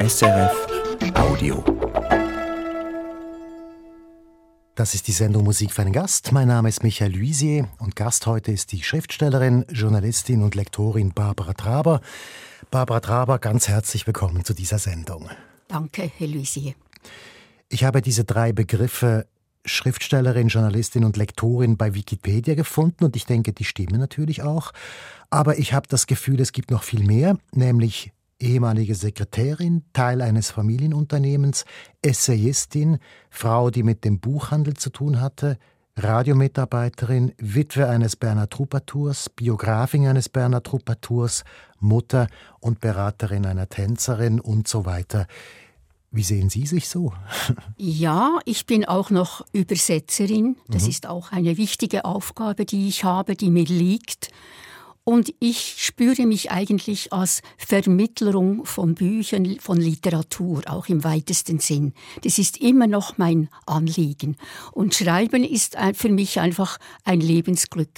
SRF Audio. Das ist die Sendung Musik für einen Gast. Mein Name ist Michael Luisier und Gast heute ist die Schriftstellerin, Journalistin und Lektorin Barbara Traber. Barbara Traber, ganz herzlich willkommen zu dieser Sendung. Danke, Herr Luisier. Ich habe diese drei Begriffe Schriftstellerin, Journalistin und Lektorin bei Wikipedia gefunden und ich denke, die stimmen natürlich auch. Aber ich habe das Gefühl, es gibt noch viel mehr, nämlich ehemalige Sekretärin, Teil eines Familienunternehmens, Essayistin, Frau, die mit dem Buchhandel zu tun hatte, Radiomitarbeiterin, Witwe eines Berner Truppatours, Biografin eines Berner Truppatours, Mutter und Beraterin einer Tänzerin und so weiter. Wie sehen Sie sich so? Ja, ich bin auch noch Übersetzerin. Das mhm. ist auch eine wichtige Aufgabe, die ich habe, die mir liegt. Und ich spüre mich eigentlich als Vermittlerung von Büchern, von Literatur, auch im weitesten Sinn. Das ist immer noch mein Anliegen. Und Schreiben ist für mich einfach ein Lebensglück.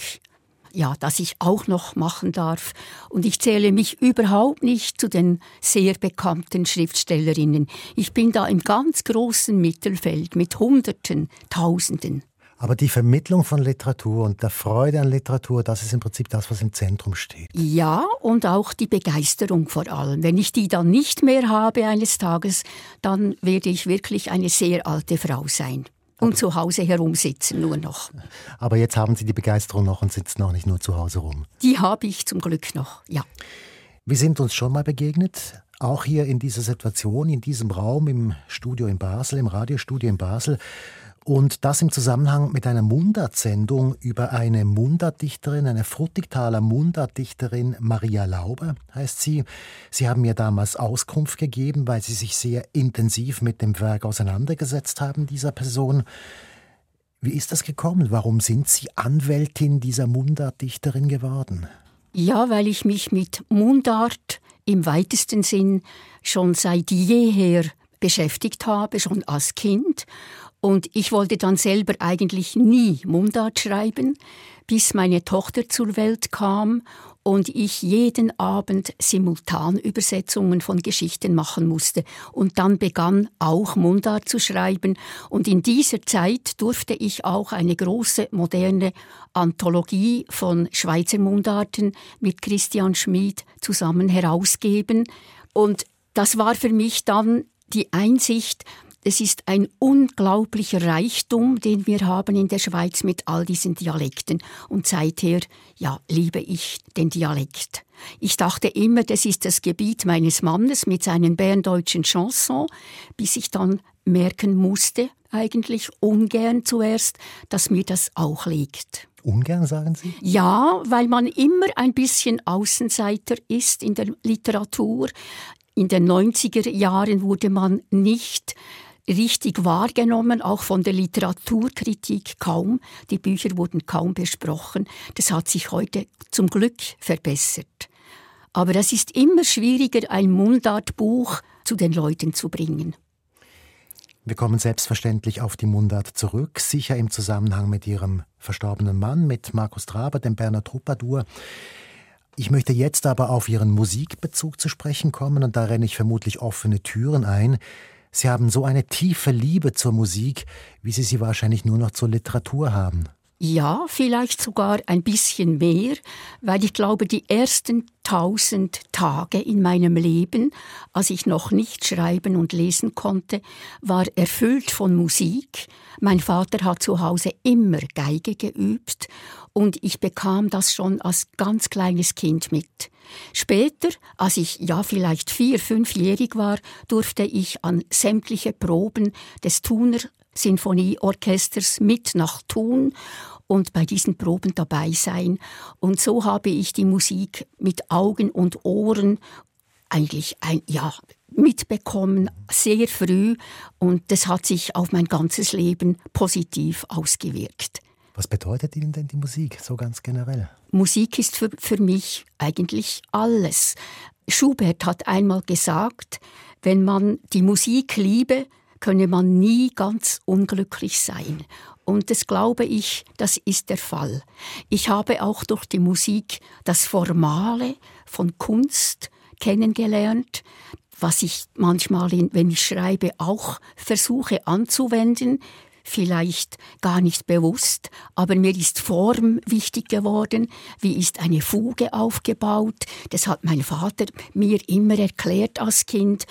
Ja, das ich auch noch machen darf. Und ich zähle mich überhaupt nicht zu den sehr bekannten Schriftstellerinnen. Ich bin da im ganz großen Mittelfeld mit Hunderten, Tausenden. Aber die Vermittlung von Literatur und der Freude an Literatur, das ist im Prinzip das, was im Zentrum steht. Ja, und auch die Begeisterung vor allem. Wenn ich die dann nicht mehr habe eines Tages, dann werde ich wirklich eine sehr alte Frau sein und zu Hause herumsitzen nur noch. Aber jetzt haben Sie die Begeisterung noch und sitzen noch nicht nur zu Hause rum. Die habe ich zum Glück noch, ja. Wir sind uns schon mal begegnet, auch hier in dieser Situation, in diesem Raum im Studio in Basel, im Radiostudio in Basel. Und das im Zusammenhang mit einer Mundartsendung über eine Mundartdichterin, eine Frutigtaler Mundartdichterin, Maria Lauber heißt sie. Sie haben mir damals Auskunft gegeben, weil Sie sich sehr intensiv mit dem Werk auseinandergesetzt haben, dieser Person. Wie ist das gekommen? Warum sind Sie Anwältin dieser Mundartdichterin geworden? Ja, weil ich mich mit Mundart im weitesten Sinn schon seit jeher beschäftigt habe, schon als Kind und ich wollte dann selber eigentlich nie Mundart schreiben, bis meine Tochter zur Welt kam und ich jeden Abend Simultanübersetzungen von Geschichten machen musste. Und dann begann auch Mundart zu schreiben. Und in dieser Zeit durfte ich auch eine große moderne Anthologie von Schweizer Mundarten mit Christian Schmid zusammen herausgeben. Und das war für mich dann die Einsicht, es ist ein unglaublicher Reichtum, den wir haben in der Schweiz mit all diesen Dialekten. Und seither, ja, liebe ich den Dialekt. Ich dachte immer, das ist das Gebiet meines Mannes mit seinen berndeutschen Chansons, bis ich dann merken musste, eigentlich ungern zuerst, dass mir das auch liegt. Ungern, sagen Sie? Ja, weil man immer ein bisschen Außenseiter ist in der Literatur. In den 90er Jahren wurde man nicht richtig wahrgenommen, auch von der Literaturkritik kaum. Die Bücher wurden kaum besprochen. Das hat sich heute zum Glück verbessert. Aber es ist immer schwieriger, ein Mundartbuch zu den Leuten zu bringen. Wir kommen selbstverständlich auf die Mundart zurück, sicher im Zusammenhang mit Ihrem verstorbenen Mann, mit Markus Traber, dem Berner Troubadour. Ich möchte jetzt aber auf Ihren Musikbezug zu sprechen kommen und da renne ich vermutlich offene Türen ein. Sie haben so eine tiefe Liebe zur Musik, wie Sie sie wahrscheinlich nur noch zur Literatur haben. Ja, vielleicht sogar ein bisschen mehr, weil ich glaube, die ersten tausend Tage in meinem Leben, als ich noch nicht schreiben und lesen konnte, war erfüllt von Musik. Mein Vater hat zu Hause immer Geige geübt und ich bekam das schon als ganz kleines Kind mit. Später, als ich ja vielleicht vier, fünfjährig war, durfte ich an sämtliche Proben des Thuner Sinfonieorchesters mit nach Thun und bei diesen Proben dabei sein. Und so habe ich die Musik mit Augen und Ohren eigentlich ein, ja, mitbekommen, sehr früh. Und das hat sich auf mein ganzes Leben positiv ausgewirkt. Was bedeutet Ihnen denn die Musik so ganz generell? Musik ist für, für mich eigentlich alles. Schubert hat einmal gesagt, wenn man die Musik liebe, könne man nie ganz unglücklich sein. Und das glaube ich, das ist der Fall. Ich habe auch durch die Musik das Formale von Kunst kennengelernt, was ich manchmal, wenn ich schreibe, auch versuche anzuwenden vielleicht gar nicht bewusst, aber mir ist Form wichtig geworden. Wie ist eine Fuge aufgebaut? Das hat mein Vater mir immer erklärt als Kind.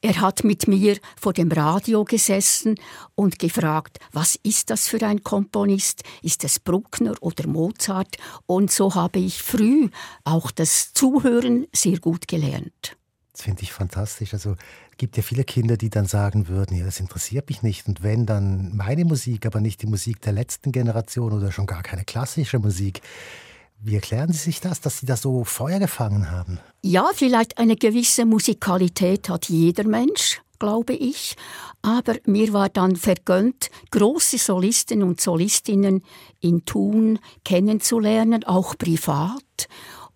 Er hat mit mir vor dem Radio gesessen und gefragt, was ist das für ein Komponist? Ist es Bruckner oder Mozart? Und so habe ich früh auch das Zuhören sehr gut gelernt. Das finde ich fantastisch. Also gibt ja viele Kinder, die dann sagen würden, ja, das interessiert mich nicht. Und wenn dann meine Musik, aber nicht die Musik der letzten Generation oder schon gar keine klassische Musik. Wie erklären Sie sich das, dass Sie da so Feuer gefangen haben? Ja, vielleicht eine gewisse Musikalität hat jeder Mensch, glaube ich. Aber mir war dann vergönnt, große Solisten und Solistinnen in Thun kennenzulernen, auch privat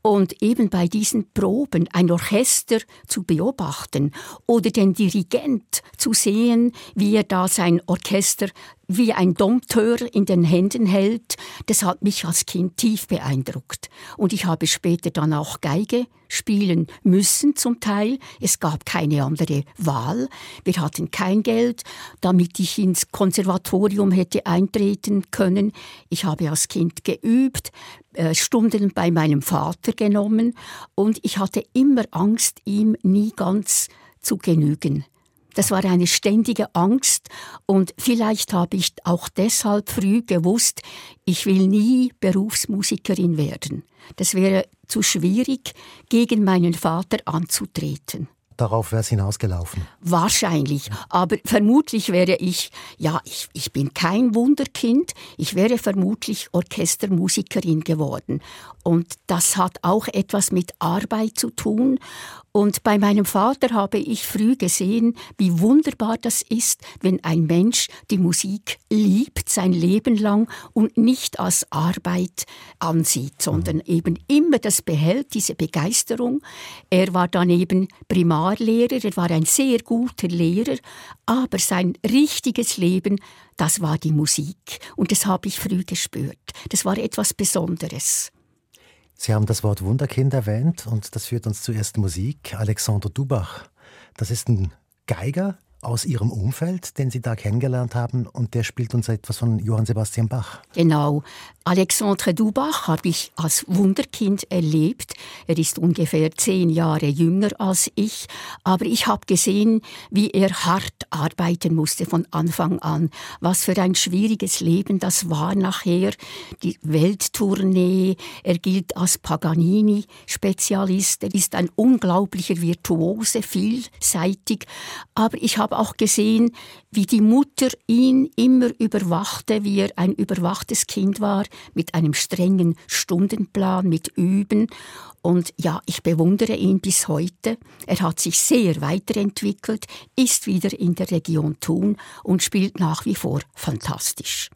und eben bei diesen Proben ein Orchester zu beobachten oder den Dirigent zu sehen, wie er da sein Orchester wie ein Dompteur in den Händen hält, das hat mich als Kind tief beeindruckt. Und ich habe später dann auch Geige spielen müssen zum Teil. Es gab keine andere Wahl. Wir hatten kein Geld, damit ich ins Konservatorium hätte eintreten können. Ich habe als Kind geübt, äh, Stunden bei meinem Vater genommen und ich hatte immer Angst, ihm nie ganz zu genügen. Das war eine ständige Angst und vielleicht habe ich auch deshalb früh gewusst, ich will nie Berufsmusikerin werden. Das wäre zu schwierig, gegen meinen Vater anzutreten. Darauf wäre es hinausgelaufen. Wahrscheinlich. Aber vermutlich wäre ich, ja, ich, ich bin kein Wunderkind, ich wäre vermutlich Orchestermusikerin geworden. Und das hat auch etwas mit Arbeit zu tun. Und bei meinem Vater habe ich früh gesehen, wie wunderbar das ist, wenn ein Mensch die Musik liebt sein Leben lang und nicht als Arbeit ansieht, sondern mhm. eben immer das behält, diese Begeisterung. Er war dann eben Primarlehrer, er war ein sehr guter Lehrer, aber sein richtiges Leben, das war die Musik. Und das habe ich früh gespürt. Das war etwas Besonderes. Sie haben das Wort Wunderkind erwähnt und das führt uns zur ersten Musik. Alexander Dubach, das ist ein Geiger, aus Ihrem Umfeld, den Sie da kennengelernt haben, und der spielt uns etwas von Johann Sebastian Bach. Genau. Alexandre Dubach habe ich als Wunderkind erlebt. Er ist ungefähr zehn Jahre jünger als ich, aber ich habe gesehen, wie er hart arbeiten musste von Anfang an. Was für ein schwieriges Leben das war nachher. Die Welttournee. Er gilt als Paganini-Spezialist. Er ist ein unglaublicher Virtuose, vielseitig. Aber ich habe auch gesehen, wie die Mutter ihn immer überwachte, wie er ein überwachtes Kind war, mit einem strengen Stundenplan, mit Üben. Und ja, ich bewundere ihn bis heute. Er hat sich sehr weiterentwickelt, ist wieder in der Region Thun und spielt nach wie vor fantastisch.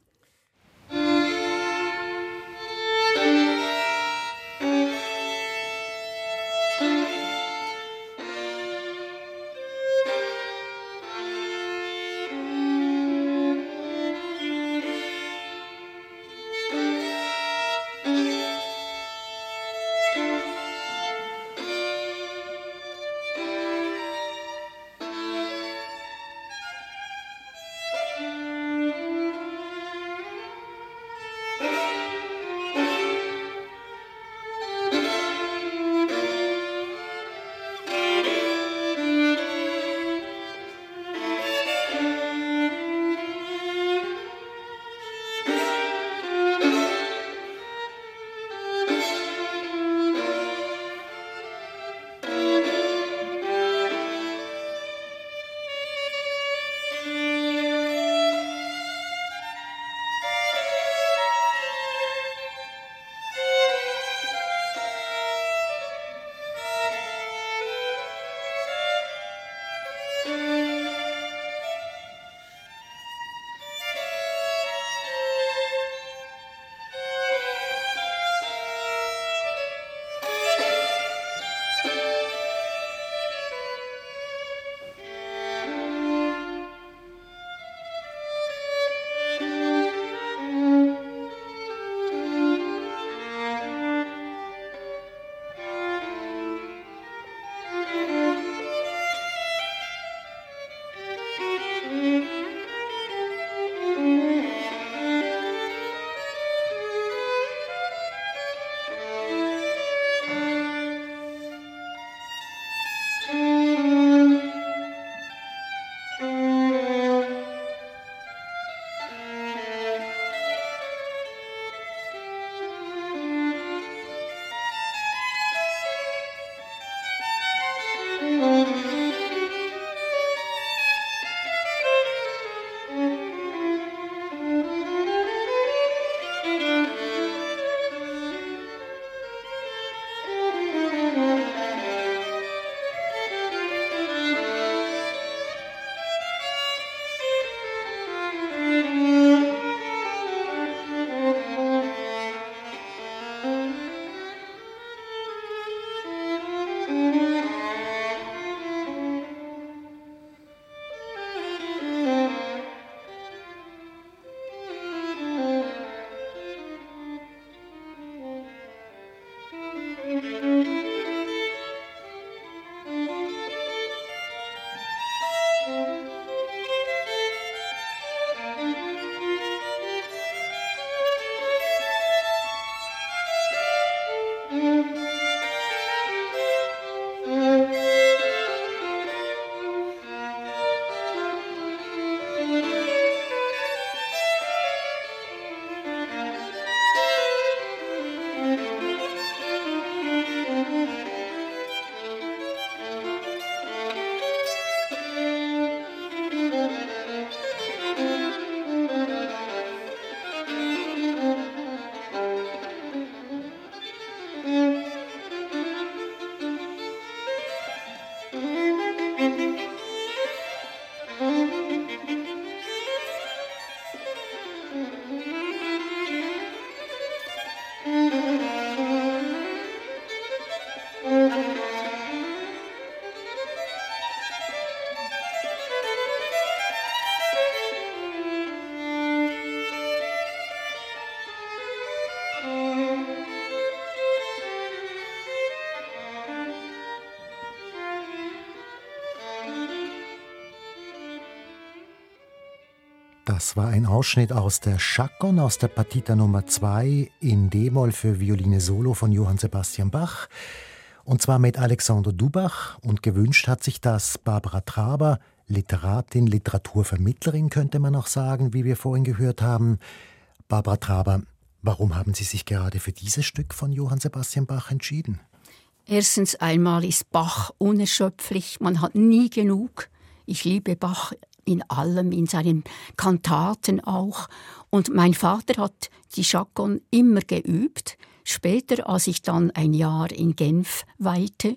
Das war ein Ausschnitt aus der Chaconne, aus der Partita Nummer 2 in D-Moll für Violine Solo von Johann Sebastian Bach. Und zwar mit Alexander Dubach. Und gewünscht hat sich das Barbara Traber, Literatin, Literaturvermittlerin könnte man auch sagen, wie wir vorhin gehört haben. Barbara Traber, warum haben Sie sich gerade für dieses Stück von Johann Sebastian Bach entschieden? Erstens einmal ist Bach unerschöpflich, man hat nie genug. Ich liebe Bach in allem, in seinen Kantaten auch. Und mein Vater hat die Chaconne immer geübt. Später, als ich dann ein Jahr in Genf weilte,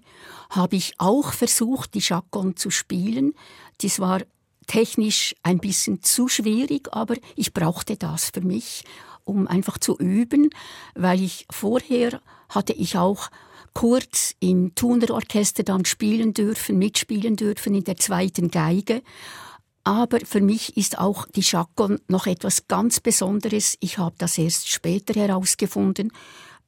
habe ich auch versucht, die Chaconne zu spielen. Das war technisch ein bisschen zu schwierig, aber ich brauchte das für mich, um einfach zu üben, weil ich vorher hatte ich auch kurz im Thuner Orchester dann spielen dürfen, mitspielen dürfen in der zweiten Geige. Aber für mich ist auch die Chaconne noch etwas ganz Besonderes. Ich habe das erst später herausgefunden,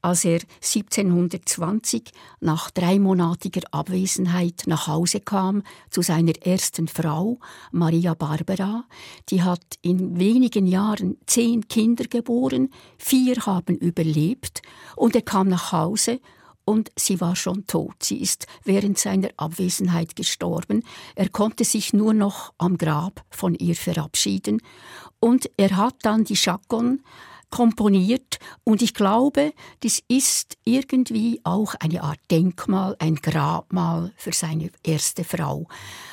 als er 1720 nach dreimonatiger Abwesenheit nach Hause kam zu seiner ersten Frau, Maria Barbara. Die hat in wenigen Jahren zehn Kinder geboren, vier haben überlebt und er kam nach Hause und sie war schon tot. Sie ist während seiner Abwesenheit gestorben. Er konnte sich nur noch am Grab von ihr verabschieden und er hat dann die Chaconne komponiert und ich glaube, das ist irgendwie auch eine Art Denkmal, ein Grabmal für seine erste Frau.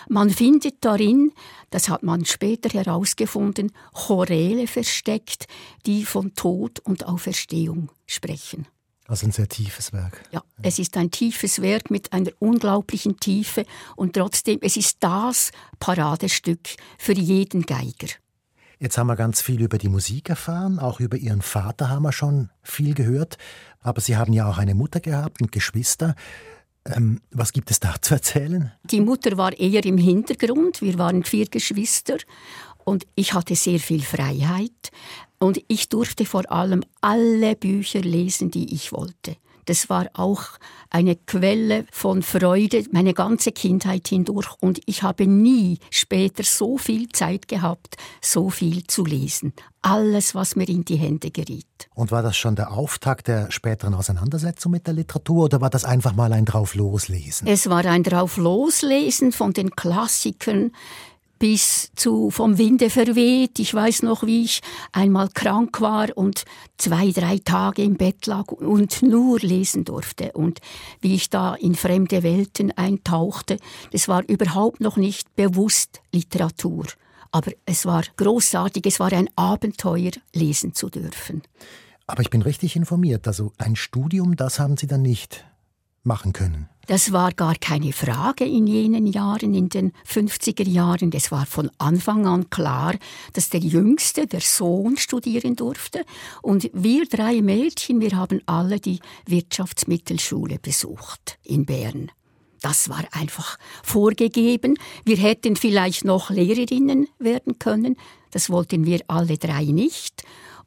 Man findet darin, das hat man später herausgefunden, Choräle versteckt, die von Tod und Auferstehung sprechen. Also ein sehr tiefes Werk. Ja, es ist ein tiefes Werk mit einer unglaublichen Tiefe und trotzdem, es ist das Paradestück für jeden Geiger. Jetzt haben wir ganz viel über die Musik erfahren, auch über Ihren Vater haben wir schon viel gehört, aber Sie haben ja auch eine Mutter gehabt und Geschwister. Ähm, was gibt es da zu erzählen? Die Mutter war eher im Hintergrund. Wir waren vier Geschwister und ich hatte sehr viel Freiheit. Und ich durfte vor allem alle Bücher lesen, die ich wollte. Das war auch eine Quelle von Freude meine ganze Kindheit hindurch und ich habe nie später so viel Zeit gehabt, so viel zu lesen. Alles, was mir in die Hände geriet. Und war das schon der Auftakt der späteren Auseinandersetzung mit der Literatur oder war das einfach mal ein Draufloslesen? Es war ein Draufloslesen von den Klassikern bis zu vom Winde verweht. Ich weiß noch, wie ich einmal krank war und zwei, drei Tage im Bett lag und nur lesen durfte und wie ich da in fremde Welten eintauchte. Das war überhaupt noch nicht bewusst Literatur. Aber es war großartig, es war ein Abenteuer, lesen zu dürfen. Aber ich bin richtig informiert. Also ein Studium, das haben Sie dann nicht machen können. Das war gar keine Frage in jenen Jahren, in den 50er Jahren. Es war von Anfang an klar, dass der Jüngste, der Sohn, studieren durfte. Und wir drei Mädchen, wir haben alle die Wirtschaftsmittelschule besucht in Bern. Das war einfach vorgegeben. Wir hätten vielleicht noch Lehrerinnen werden können. Das wollten wir alle drei nicht.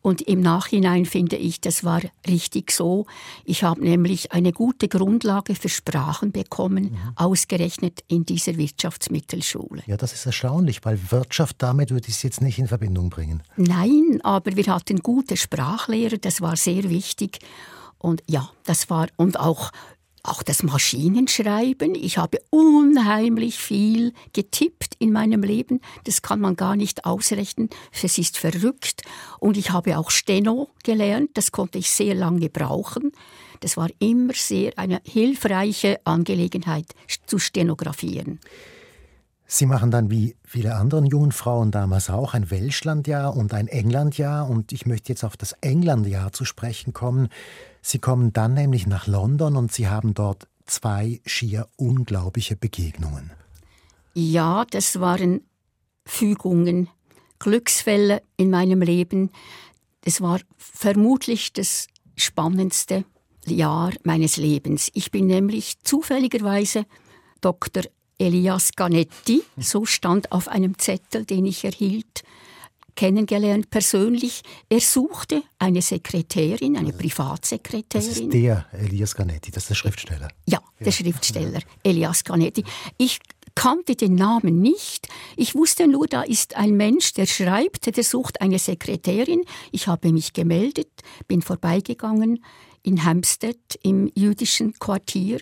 Und im Nachhinein finde ich, das war richtig so. Ich habe nämlich eine gute Grundlage für Sprachen bekommen, mhm. ausgerechnet in dieser Wirtschaftsmittelschule. Ja, das ist erstaunlich, weil Wirtschaft damit würde ich es jetzt nicht in Verbindung bringen. Nein, aber wir hatten gute Sprachlehrer, das war sehr wichtig. Und ja, das war, und auch auch das Maschinenschreiben. Ich habe unheimlich viel getippt in meinem Leben. Das kann man gar nicht ausrechnen. Es ist verrückt. Und ich habe auch Steno gelernt. Das konnte ich sehr lange brauchen. Das war immer sehr eine hilfreiche Angelegenheit zu stenografieren. Sie machen dann wie viele anderen jungen Frauen damals auch ein Welschlandjahr und ein Englandjahr. Und ich möchte jetzt auf das Englandjahr zu sprechen kommen. Sie kommen dann nämlich nach London und Sie haben dort zwei schier unglaubliche Begegnungen. Ja, das waren Fügungen, Glücksfälle in meinem Leben. Es war vermutlich das spannendste Jahr meines Lebens. Ich bin nämlich zufälligerweise Dr. Elias Ganetti, so stand auf einem Zettel, den ich erhielt, kennengelernt persönlich. Er suchte eine Sekretärin, eine Privatsekretärin. Das ist der Elias Ganetti, das ist der Schriftsteller. Ja, der Schriftsteller Elias Ganetti. Ich kannte den Namen nicht. Ich wusste nur, da ist ein Mensch, der schreibt, der sucht eine Sekretärin. Ich habe mich gemeldet, bin vorbeigegangen in Hampstead im jüdischen Quartier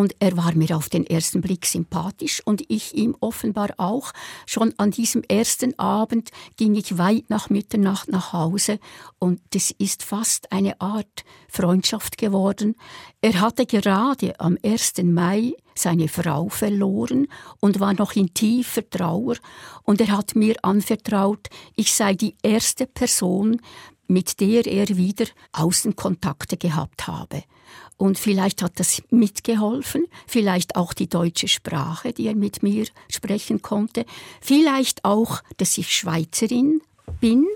und er war mir auf den ersten Blick sympathisch und ich ihm offenbar auch. Schon an diesem ersten Abend ging ich weit nach Mitternacht nach Hause und es ist fast eine Art Freundschaft geworden. Er hatte gerade am 1. Mai seine Frau verloren und war noch in tiefer Trauer und er hat mir anvertraut, ich sei die erste Person, mit der er wieder Außenkontakte gehabt habe. Und vielleicht hat das mitgeholfen, vielleicht auch die deutsche Sprache, die er mit mir sprechen konnte, vielleicht auch, dass ich Schweizerin bin,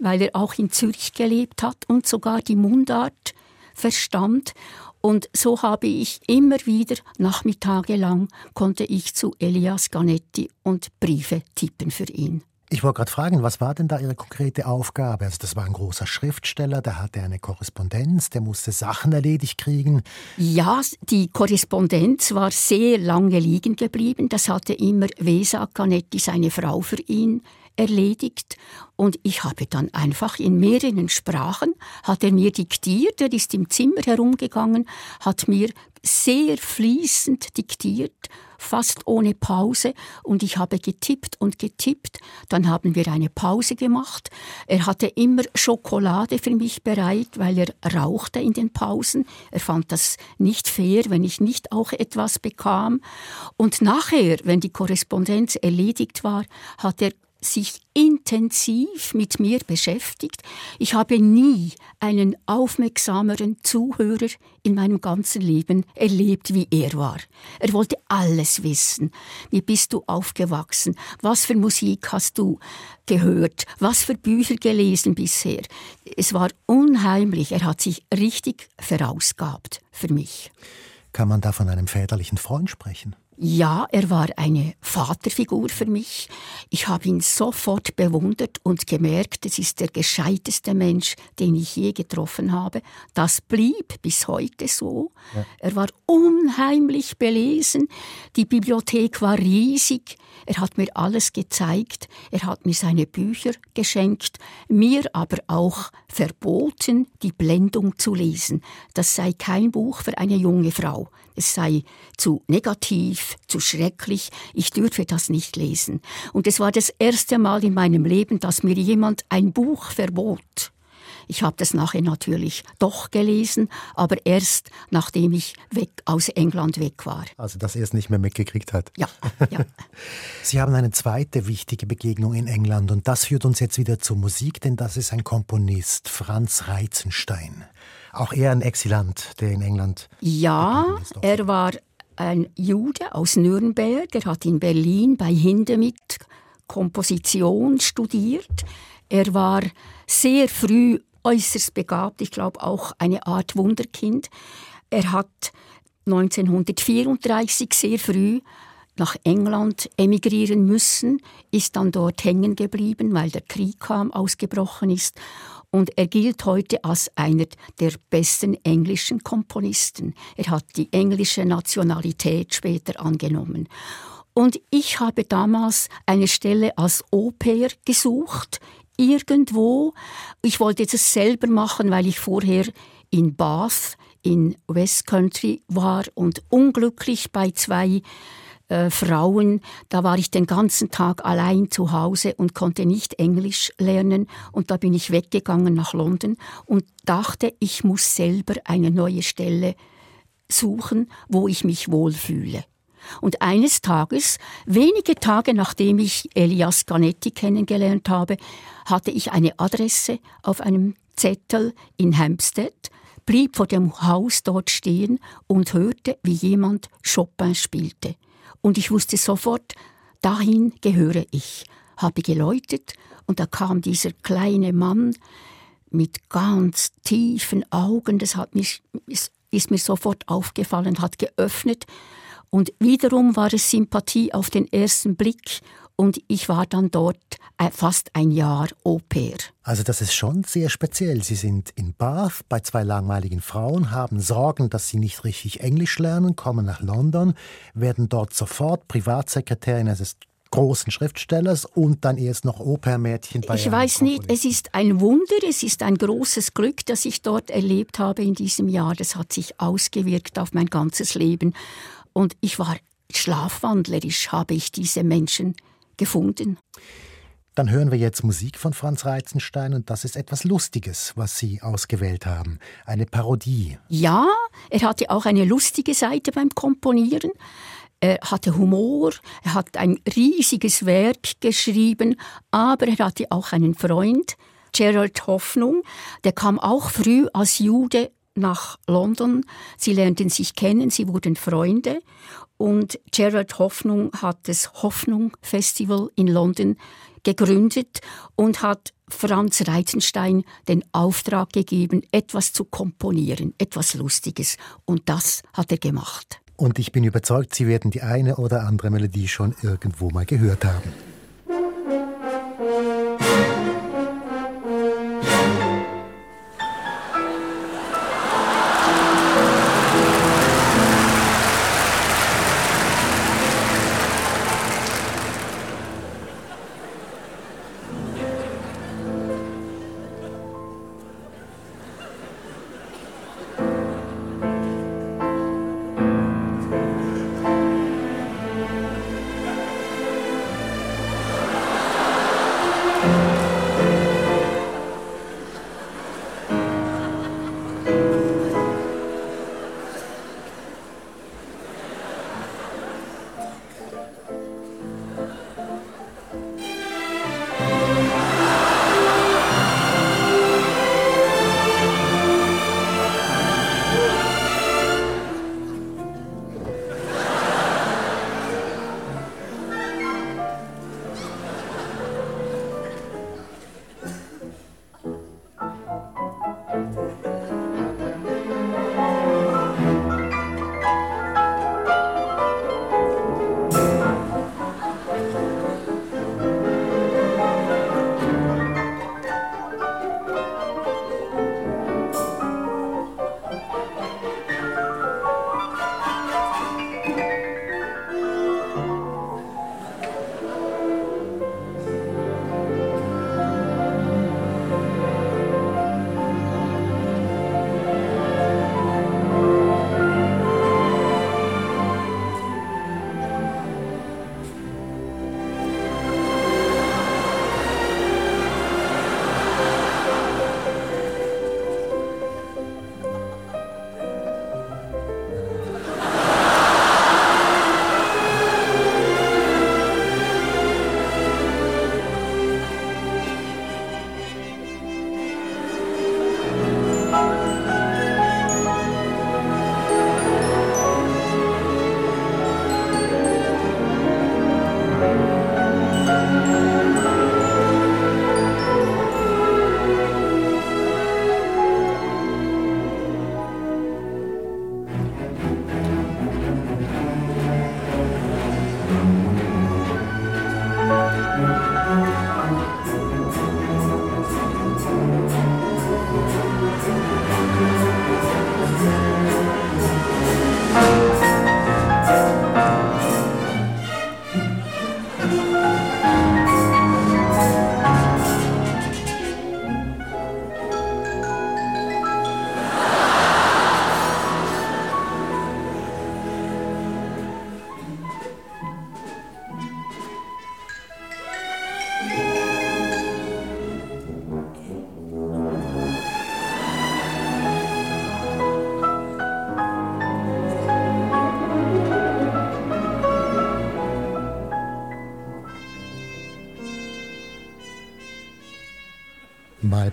weil er auch in Zürich gelebt hat und sogar die Mundart verstand. Und so habe ich immer wieder nachmittagelang konnte ich zu Elias Ganetti und Briefe tippen für ihn. Ich wollte gerade fragen, was war denn da Ihre konkrete Aufgabe? Also das war ein großer Schriftsteller, der hatte eine Korrespondenz, der musste Sachen erledigt kriegen. Ja, die Korrespondenz war sehr lange liegen geblieben. Das hatte immer Vesa Canetti, seine Frau, für ihn erledigt. Und ich habe dann einfach in mehreren Sprachen, hat er mir diktiert, er ist im Zimmer herumgegangen, hat mir sehr fließend diktiert fast ohne Pause und ich habe getippt und getippt. Dann haben wir eine Pause gemacht. Er hatte immer Schokolade für mich bereit, weil er rauchte in den Pausen. Er fand das nicht fair, wenn ich nicht auch etwas bekam. Und nachher, wenn die Korrespondenz erledigt war, hat er sich intensiv mit mir beschäftigt. Ich habe nie einen aufmerksameren Zuhörer in meinem ganzen Leben erlebt, wie er war. Er wollte alles wissen. Wie bist du aufgewachsen? Was für Musik hast du gehört? Was für Bücher gelesen bisher? Es war unheimlich. Er hat sich richtig verausgabt für mich. Kann man da von einem väterlichen Freund sprechen? Ja, er war eine Vaterfigur für mich. Ich habe ihn sofort bewundert und gemerkt, es ist der gescheiteste Mensch, den ich je getroffen habe. Das blieb bis heute so. Ja. Er war unheimlich belesen. Die Bibliothek war riesig. Er hat mir alles gezeigt. Er hat mir seine Bücher geschenkt, mir aber auch verboten, die Blendung zu lesen. Das sei kein Buch für eine junge Frau. Es sei zu negativ, zu schrecklich. Ich dürfe das nicht lesen. Und es war das erste Mal in meinem Leben, dass mir jemand ein Buch verbot. Ich habe das nachher natürlich doch gelesen, aber erst nachdem ich weg aus England weg war. Also dass er es nicht mehr mitgekriegt hat. Ja, ja. Sie haben eine zweite wichtige Begegnung in England und das führt uns jetzt wieder zur Musik, denn das ist ein Komponist, Franz Reizenstein. Auch er ein Exilant, der in England. Ja, er war ein Jude aus Nürnberg. Er hat in Berlin bei Hindemith Komposition studiert. Er war sehr früh äußerst begabt, ich glaube auch eine Art Wunderkind. Er hat 1934 sehr früh nach England emigrieren müssen, ist dann dort hängen geblieben, weil der Krieg kam, ausgebrochen ist. Und er gilt heute als einer der besten englischen Komponisten. Er hat die englische Nationalität später angenommen. Und ich habe damals eine Stelle als Au-pair gesucht irgendwo. Ich wollte das selber machen, weil ich vorher in Bath in West Country war und unglücklich bei zwei äh, Frauen. Da war ich den ganzen Tag allein zu Hause und konnte nicht Englisch lernen. Und da bin ich weggegangen nach London und dachte, ich muss selber eine neue Stelle suchen, wo ich mich wohlfühle. Und eines Tages, wenige Tage nachdem ich Elias Ganetti kennengelernt habe, hatte ich eine Adresse auf einem Zettel in Hampstead, blieb vor dem Haus dort stehen und hörte, wie jemand Chopin spielte. Und ich wusste sofort, dahin gehöre ich, habe geläutet und da kam dieser kleine Mann mit ganz tiefen Augen, das hat mich, ist mir sofort aufgefallen, hat geöffnet. Und wiederum war es Sympathie auf den ersten Blick und ich war dann dort äh, fast ein Jahr Au pair. Also das ist schon sehr speziell. Sie sind in Bath bei zwei langweiligen Frauen, haben Sorgen, dass sie nicht richtig Englisch lernen, kommen nach London, werden dort sofort Privatsekretärin eines großen Schriftstellers und dann erst noch Opermädchen bei Ich weiß nicht, es ist ein Wunder, es ist ein großes Glück, das ich dort erlebt habe in diesem Jahr. Das hat sich ausgewirkt auf mein ganzes Leben. Und ich war schlafwandlerisch, habe ich diese Menschen gefunden. Dann hören wir jetzt Musik von Franz Reizenstein und das ist etwas Lustiges, was Sie ausgewählt haben. Eine Parodie. Ja, er hatte auch eine lustige Seite beim Komponieren. Er hatte Humor, er hat ein riesiges Werk geschrieben, aber er hatte auch einen Freund, Gerald Hoffnung, der kam auch früh als Jude nach London. Sie lernten sich kennen, sie wurden Freunde und Gerald Hoffnung hat das Hoffnung Festival in London gegründet und hat Franz Reizenstein den Auftrag gegeben, etwas zu komponieren, etwas Lustiges. Und das hat er gemacht. Und ich bin überzeugt, Sie werden die eine oder andere Melodie schon irgendwo mal gehört haben.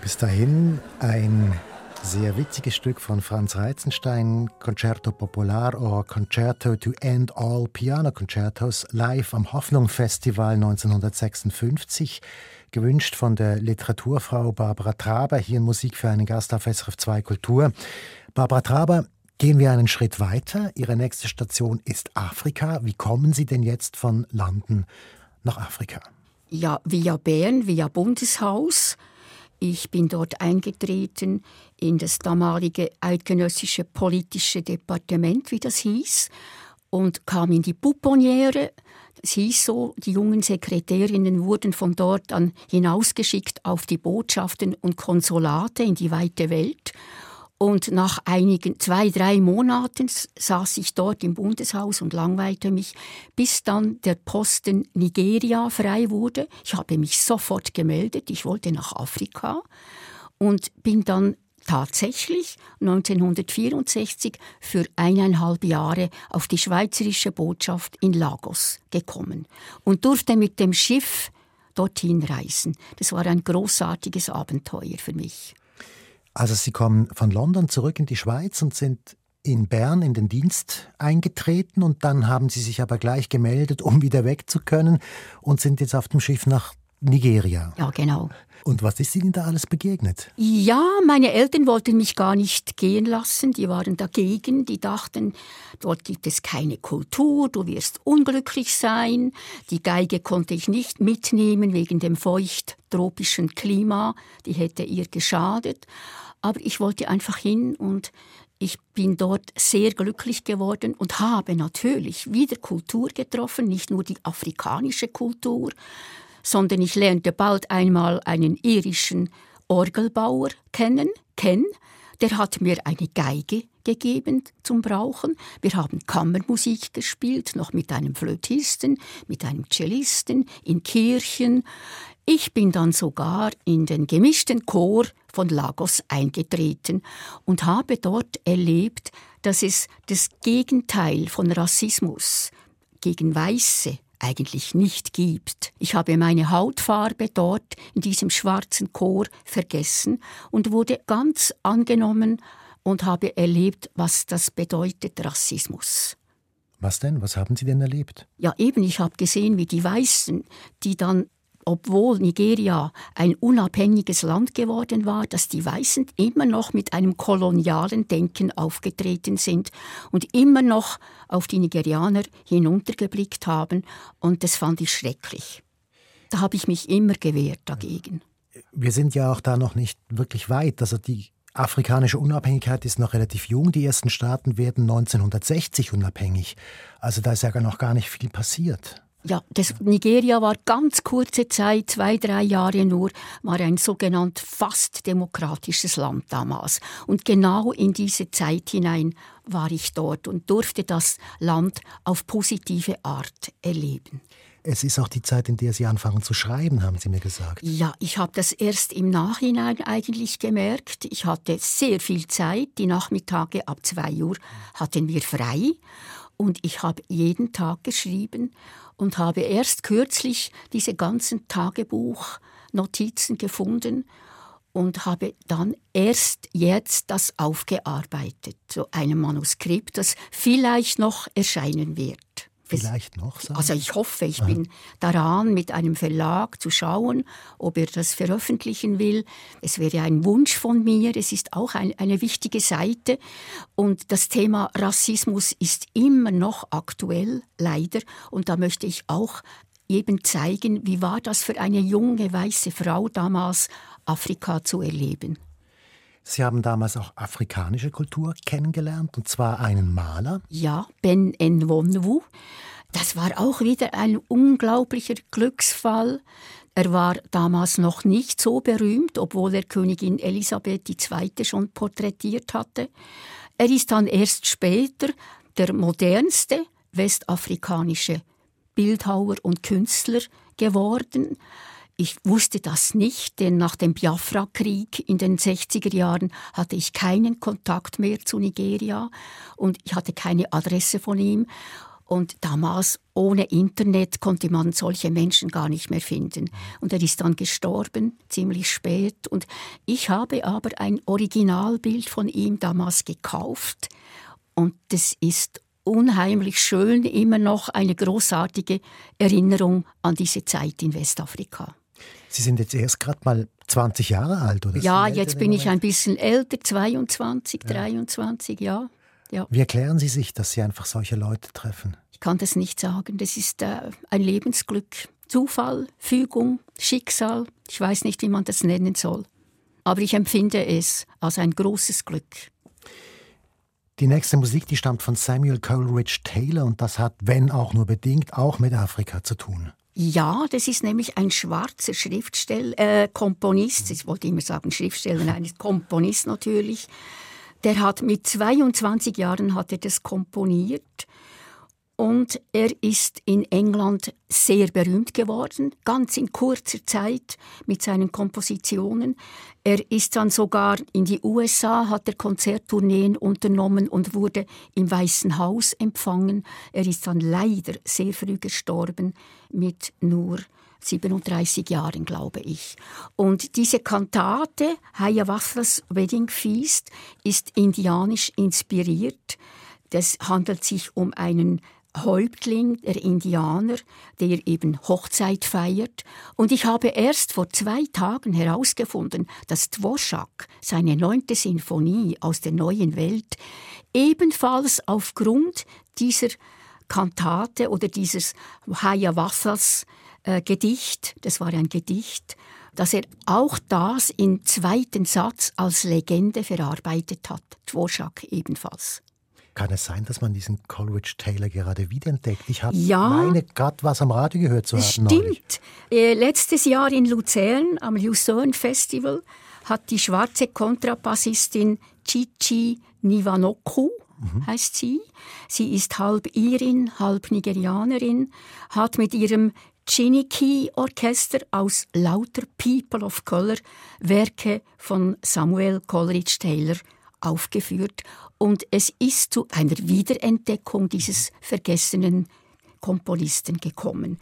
Bis dahin ein sehr witziges Stück von Franz Reizenstein, Concerto Popular oder Concerto to End All Piano Concertos, live am Hoffnung Festival 1956, gewünscht von der Literaturfrau Barbara Traber, hier in Musik für einen Gast auf SRF 2 Kultur. Barbara Traber, gehen wir einen Schritt weiter. Ihre nächste Station ist Afrika. Wie kommen Sie denn jetzt von London nach Afrika? Ja, via Bern, via Bundeshaus. Ich bin dort eingetreten in das damalige eidgenössische politische Departement, wie das hieß, und kam in die Pouponniere. Es hieß so, die jungen Sekretärinnen wurden von dort dann hinausgeschickt auf die Botschaften und Konsulate in die weite Welt. Und nach einigen, zwei, drei Monaten saß ich dort im Bundeshaus und langweilte mich, bis dann der Posten Nigeria frei wurde. Ich habe mich sofort gemeldet, ich wollte nach Afrika und bin dann tatsächlich 1964 für eineinhalb Jahre auf die schweizerische Botschaft in Lagos gekommen und durfte mit dem Schiff dorthin reisen. Das war ein großartiges Abenteuer für mich. Also Sie kommen von London zurück in die Schweiz und sind in Bern in den Dienst eingetreten und dann haben Sie sich aber gleich gemeldet, um wieder weg zu können und sind jetzt auf dem Schiff nach Nigeria. Ja, genau. Und was ist Ihnen da alles begegnet? Ja, meine Eltern wollten mich gar nicht gehen lassen. Die waren dagegen. Die dachten, dort gibt es keine Kultur, du wirst unglücklich sein. Die Geige konnte ich nicht mitnehmen wegen dem feucht tropischen Klima. Die hätte ihr geschadet. Aber ich wollte einfach hin und ich bin dort sehr glücklich geworden und habe natürlich wieder Kultur getroffen, nicht nur die afrikanische Kultur, sondern ich lernte bald einmal einen irischen Orgelbauer kennen, Ken, der hat mir eine Geige gegeben zum Brauchen. Wir haben Kammermusik gespielt, noch mit einem Flötisten, mit einem Cellisten, in Kirchen. Ich bin dann sogar in den gemischten Chor von Lagos eingetreten und habe dort erlebt, dass es das Gegenteil von Rassismus gegen Weiße eigentlich nicht gibt. Ich habe meine Hautfarbe dort in diesem schwarzen Chor vergessen und wurde ganz angenommen und habe erlebt, was das bedeutet Rassismus. Was denn? Was haben Sie denn erlebt? Ja, eben, ich habe gesehen, wie die Weißen, die dann obwohl Nigeria ein unabhängiges Land geworden war, dass die Weißen immer noch mit einem kolonialen Denken aufgetreten sind und immer noch auf die Nigerianer hinuntergeblickt haben. Und das fand ich schrecklich. Da habe ich mich immer gewehrt dagegen. Wir sind ja auch da noch nicht wirklich weit. Also die afrikanische Unabhängigkeit ist noch relativ jung. Die ersten Staaten werden 1960 unabhängig. Also da ist ja noch gar nicht viel passiert. Ja, das Nigeria war ganz kurze Zeit, zwei, drei Jahre nur, war ein sogenannt fast demokratisches Land damals. Und genau in diese Zeit hinein war ich dort und durfte das Land auf positive Art erleben. Es ist auch die Zeit, in der Sie anfangen zu schreiben, haben Sie mir gesagt. Ja, ich habe das erst im Nachhinein eigentlich gemerkt. Ich hatte sehr viel Zeit. Die Nachmittage ab zwei Uhr hatten wir frei. Und ich habe jeden Tag geschrieben und habe erst kürzlich diese ganzen Tagebuchnotizen gefunden und habe dann erst jetzt das aufgearbeitet, so einem Manuskript, das vielleicht noch erscheinen wird. Vielleicht noch? Sagen? Also ich hoffe, ich Aha. bin daran, mit einem Verlag zu schauen, ob er das veröffentlichen will. Es wäre ein Wunsch von mir. Es ist auch ein, eine wichtige Seite. Und das Thema Rassismus ist immer noch aktuell, leider. Und da möchte ich auch eben zeigen, wie war das für eine junge weiße Frau damals, Afrika zu erleben. Sie haben damals auch afrikanische Kultur kennengelernt, und zwar einen Maler. Ja, Ben Nwonwu. Das war auch wieder ein unglaublicher Glücksfall. Er war damals noch nicht so berühmt, obwohl er Königin Elisabeth II. schon porträtiert hatte. Er ist dann erst später der modernste westafrikanische Bildhauer und Künstler geworden. Ich wusste das nicht, denn nach dem Biafra-Krieg in den 60er Jahren hatte ich keinen Kontakt mehr zu Nigeria und ich hatte keine Adresse von ihm. Und damals ohne Internet konnte man solche Menschen gar nicht mehr finden. Und er ist dann gestorben, ziemlich spät. Und ich habe aber ein Originalbild von ihm damals gekauft. Und das ist unheimlich schön, immer noch eine großartige Erinnerung an diese Zeit in Westafrika. Sie sind jetzt erst gerade mal 20 Jahre alt, oder? Ja, jetzt bin ich ein bisschen älter, 22, ja. 23, ja. ja. Wie erklären Sie sich, dass Sie einfach solche Leute treffen? Ich kann das nicht sagen. Das ist äh, ein Lebensglück Zufall, Fügung, Schicksal, ich weiß nicht, wie man das nennen soll. Aber ich empfinde es als ein großes Glück. Die nächste Musik, die stammt von Samuel Coleridge Taylor und das hat, wenn auch nur bedingt, auch mit Afrika zu tun. Ja, das ist nämlich ein schwarzer Schriftsteller, äh, Komponist, ich wollte immer sagen Schriftsteller, nein, Komponist natürlich. Der hat mit 22 Jahren hat er das komponiert und er ist in England sehr berühmt geworden, ganz in kurzer Zeit mit seinen Kompositionen. Er ist dann sogar in die USA, hat er Konzerttourneen unternommen und wurde im Weißen Haus empfangen. Er ist dann leider sehr früh gestorben mit nur 37 Jahren, glaube ich. Und diese Kantate, Hiawatha's Wedding Feast, ist indianisch inspiriert. Das handelt sich um einen Häuptling der Indianer, der eben Hochzeit feiert. Und ich habe erst vor zwei Tagen herausgefunden, dass Dvorak seine neunte Sinfonie aus der neuen Welt ebenfalls aufgrund dieser Kantate oder dieses Hiawatha's äh, Gedicht, das war ein Gedicht, dass er auch das im zweiten Satz als Legende verarbeitet hat. Dvorak ebenfalls. Kann es sein, dass man diesen Coleridge Taylor gerade wiederentdeckt? Ich habe ja, meine gerade was am Radio gehört zu haben. Stimmt. Äh, letztes Jahr in Luzern am Lucerne Festival hat die schwarze Kontrabassistin Chichi Nivanoku mhm. heißt sie. Sie ist halb Irin, halb Nigerianerin, hat mit ihrem Chiniki Orchester aus lauter People of Color Werke von Samuel Coleridge Taylor aufgeführt und es ist zu einer Wiederentdeckung dieses vergessenen Komponisten gekommen.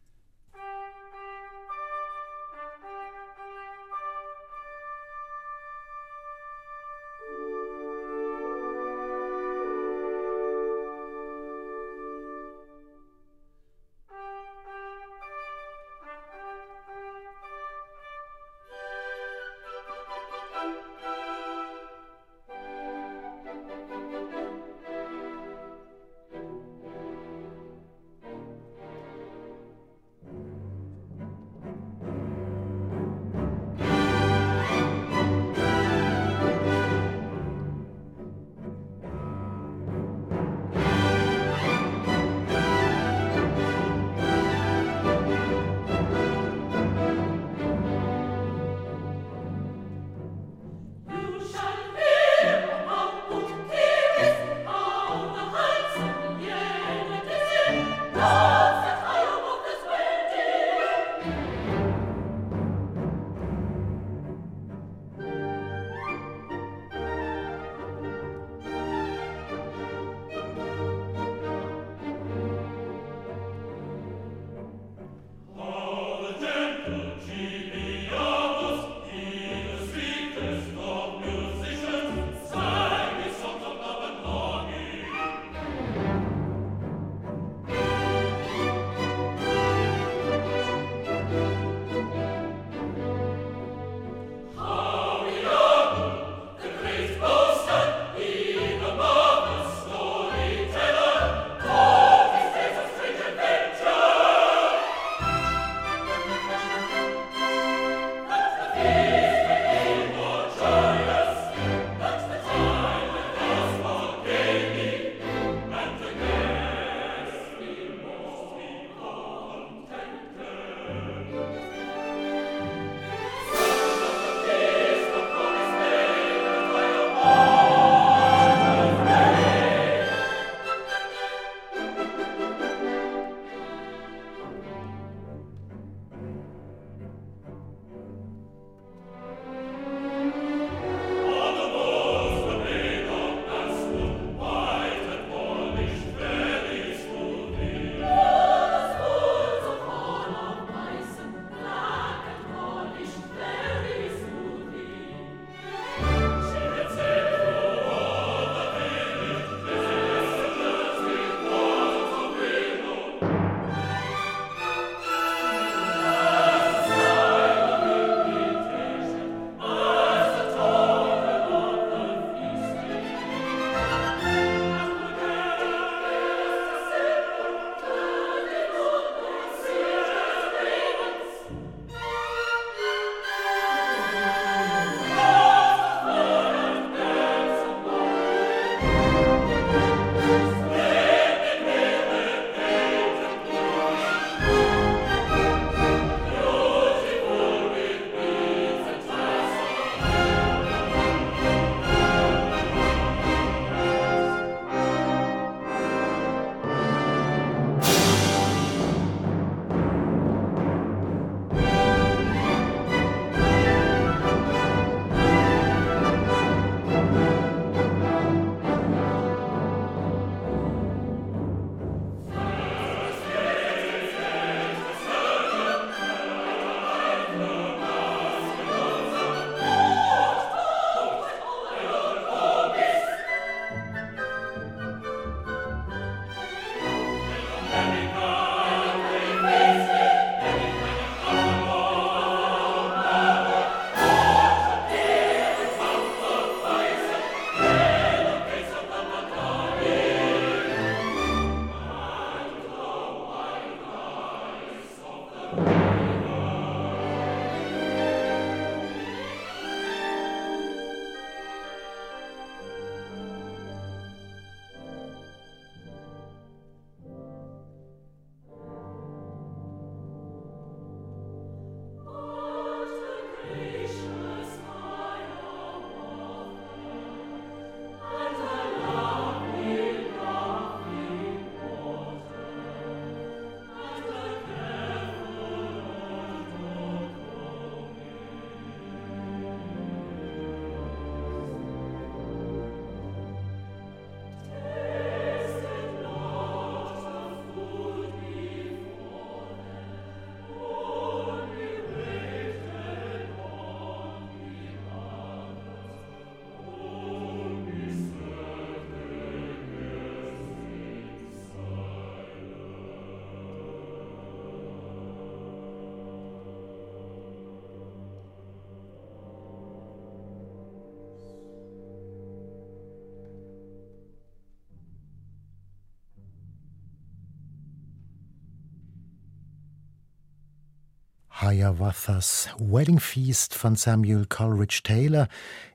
Hiawathas Wedding Feast von Samuel Coleridge Taylor.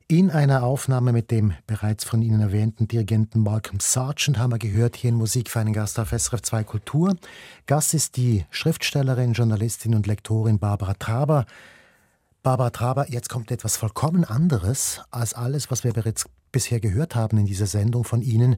In einer Aufnahme mit dem bereits von Ihnen erwähnten Dirigenten Malcolm Sargent haben wir gehört hier in Musik für einen Gast auf SRF 2 Kultur. Gast ist die Schriftstellerin, Journalistin und Lektorin Barbara Traber. Barbara Traber, jetzt kommt etwas vollkommen anderes als alles, was wir bereits bisher gehört haben in dieser Sendung von Ihnen.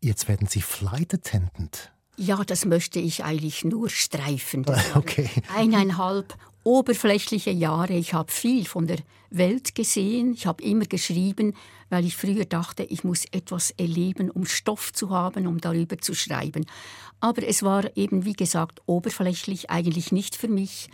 Jetzt werden Sie Flight Attendant. Ja, das möchte ich eigentlich nur streifen. okay. Eineinhalb oberflächliche Jahre. Ich habe viel von der Welt gesehen. Ich habe immer geschrieben, weil ich früher dachte, ich muss etwas erleben, um Stoff zu haben, um darüber zu schreiben. Aber es war eben, wie gesagt, oberflächlich, eigentlich nicht für mich.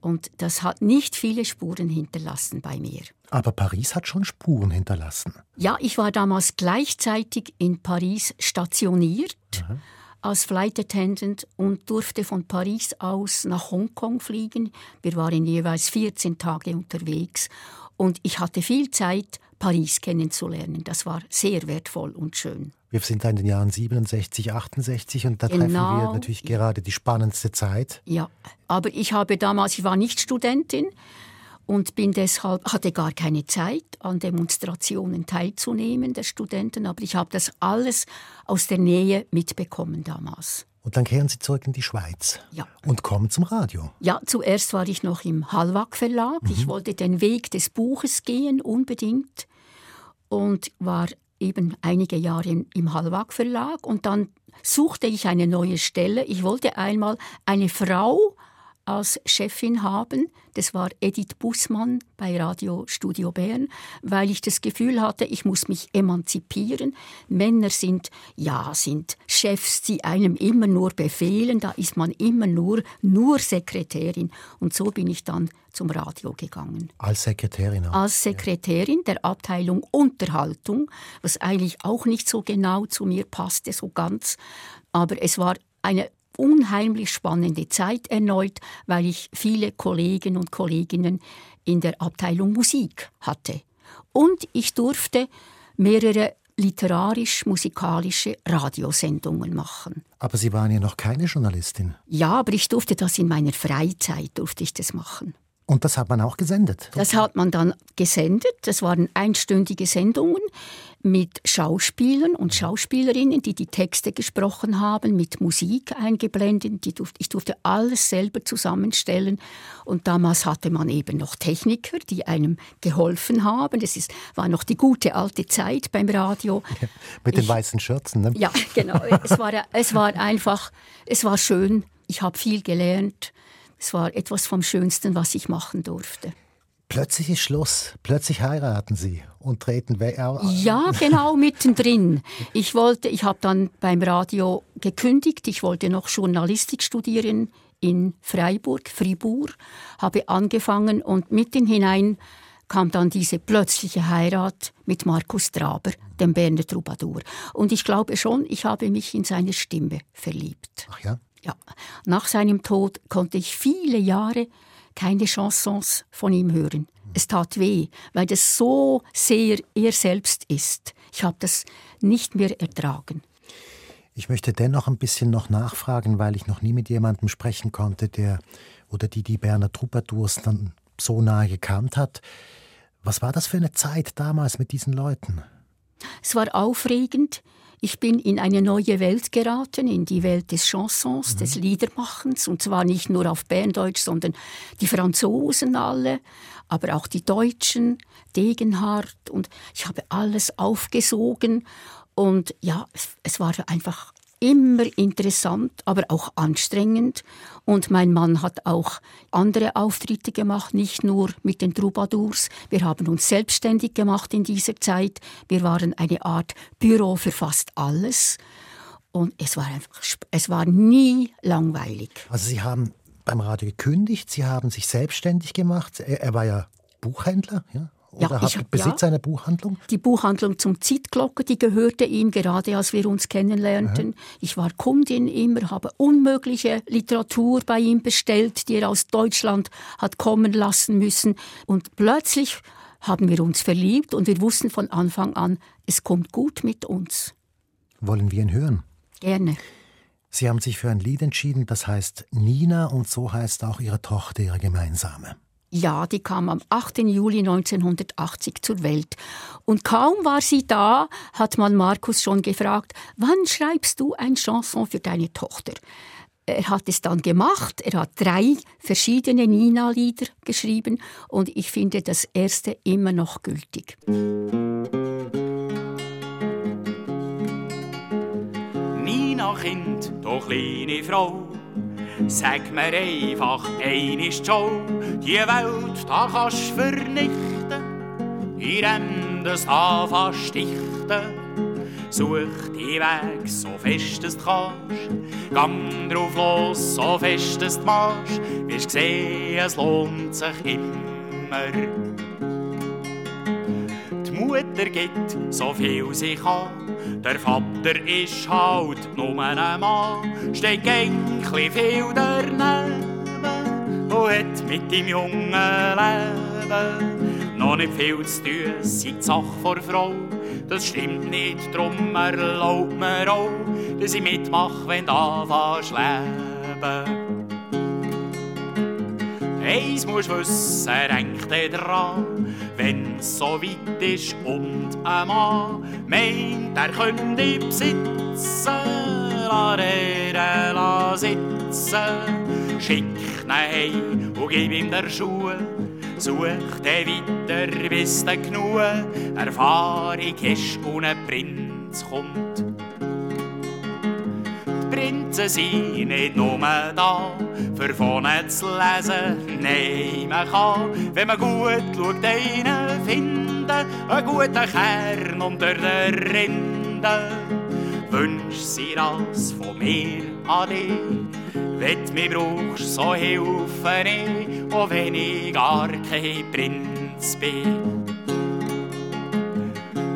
Und das hat nicht viele Spuren hinterlassen bei mir. Aber Paris hat schon Spuren hinterlassen. Ja, ich war damals gleichzeitig in Paris stationiert. Aha als Flight Attendant und durfte von Paris aus nach Hongkong fliegen. Wir waren jeweils 14 Tage unterwegs und ich hatte viel Zeit, Paris kennenzulernen. Das war sehr wertvoll und schön. Wir sind da in den Jahren 67, 68 und da genau, treffen wir genau. natürlich gerade die spannendste Zeit. Ja, aber ich habe damals, ich war nicht Studentin, und bin deshalb hatte gar keine Zeit an Demonstrationen teilzunehmen der Studenten, aber ich habe das alles aus der Nähe mitbekommen damals. Und dann kehren Sie zurück in die Schweiz ja. und kommen zum Radio. Ja, zuerst war ich noch im Hallwag Verlag. Mhm. Ich wollte den Weg des Buches gehen, unbedingt. Und war eben einige Jahre im Hallwag Verlag. Und dann suchte ich eine neue Stelle. Ich wollte einmal eine Frau als Chefin haben. Das war Edith Bussmann bei Radio Studio Bern, weil ich das Gefühl hatte, ich muss mich emanzipieren. Männer sind, ja, sind Chefs, die einem immer nur befehlen. Da ist man immer nur, nur Sekretärin. Und so bin ich dann zum Radio gegangen. Als Sekretärin auch. Als Sekretärin der Abteilung Unterhaltung, was eigentlich auch nicht so genau zu mir passte, so ganz. Aber es war eine unheimlich spannende Zeit erneut, weil ich viele Kollegen und Kolleginnen in der Abteilung Musik hatte. Und ich durfte mehrere literarisch-musikalische Radiosendungen machen. Aber Sie waren ja noch keine Journalistin. Ja, aber ich durfte das in meiner Freizeit, durfte ich das machen. Und das hat man auch gesendet? Das hat man dann gesendet. Das waren einstündige Sendungen mit Schauspielern und Schauspielerinnen, die die Texte gesprochen haben, mit Musik eingeblendet. ich durfte alles selber zusammenstellen. Und damals hatte man eben noch Techniker, die einem geholfen haben. Das ist, war noch die gute alte Zeit beim Radio. Ja, mit den ich, weißen Schürzen, ne? Ja, genau. es, war, es war einfach, es war schön. Ich habe viel gelernt. Es war etwas vom Schönsten, was ich machen durfte. Plötzlich ist Schluss. Plötzlich heiraten Sie und treten weg. Ja, genau mittendrin. Ich wollte, ich habe dann beim Radio gekündigt. Ich wollte noch Journalistik studieren in Freiburg, Fribourg, habe angefangen und mitten hinein kam dann diese plötzliche Heirat mit Markus Traber, dem Berner Troubadour. Und ich glaube schon, ich habe mich in seine Stimme verliebt. Ach ja? Ja, nach seinem Tod konnte ich viele Jahre keine Chansons von ihm hören. Es tat weh, weil das so sehr er selbst ist. Ich habe das nicht mehr ertragen. Ich möchte dennoch ein bisschen noch nachfragen, weil ich noch nie mit jemandem sprechen konnte, der oder die die Berner Troubadours dann so nahe gekannt hat. Was war das für eine Zeit damals mit diesen Leuten? Es war aufregend. Ich bin in eine neue Welt geraten, in die Welt des Chansons, mhm. des Liedermachens, und zwar nicht nur auf Berndeutsch, sondern die Franzosen alle, aber auch die Deutschen, Degenhardt, und ich habe alles aufgesogen. Und ja, es, es war einfach immer interessant, aber auch anstrengend. Und mein Mann hat auch andere Auftritte gemacht, nicht nur mit den Troubadours. Wir haben uns selbstständig gemacht in dieser Zeit. Wir waren eine Art Büro für fast alles. Und es war einfach, es war nie langweilig. Also Sie haben beim Radio gekündigt, Sie haben sich selbstständig gemacht. Er, er war ja Buchhändler, ja? Oder ja, hat Besitz ja, einer Buchhandlung? Die Buchhandlung zum Zitglocke, die gehörte ihm gerade, als wir uns kennenlernten. Aha. Ich war Kundin immer, habe unmögliche Literatur bei ihm bestellt, die er aus Deutschland hat kommen lassen müssen. Und plötzlich haben wir uns verliebt und wir wussten von Anfang an, es kommt gut mit uns. Wollen wir ihn hören? Gerne. Sie haben sich für ein Lied entschieden, das heißt Nina und so heißt auch Ihre Tochter, Ihre gemeinsame. Ja, die kam am 8. Juli 1980 zur Welt. Und kaum war sie da, hat man Markus schon gefragt, wann schreibst du ein Chanson für deine Tochter? Er hat es dann gemacht. Er hat drei verschiedene Nina-Lieder geschrieben und ich finde das erste immer noch gültig. Nina Kind, doch kleine Frau, sag mir einfach einisch schon, die Welt da kannst vernichten, in das da verstichten Such die Weg so fest es du kannst. Gang drauf los, so fest es du machst. Wirst sehen, es lohnt sich immer. Die Mutter gibt so viel sie kann. Der Vater ist halt nur ein Mann. Steht gänkli viel daneben und hat mit dem jungen Leben noch nicht viel zu tun. Sei die Sache vor Frau das stimmt nicht, drum erlaubt mir auch, dass ich mitmache, wenn du anfängst leben. Eins musst wissen, denk dir dran, wenn's so weit ist und ein Mann meint, er könnte besitzen, lass er la sitzen, schick ihn heim und gib ihm der Schuhe, Such den weiter, bis du genug Erfahrung hast und ein Prinz kommt. Prinzen sind nicht nur da, für vorne zu lesen. Nein, man kann, wenn man gut schaut, einen finden, einen guten Kern unter der Rinde. Wünsch sie das von mir an dich wenn mir brauchst, so helfe ich, auch wenn ich gar kein Prinz bin.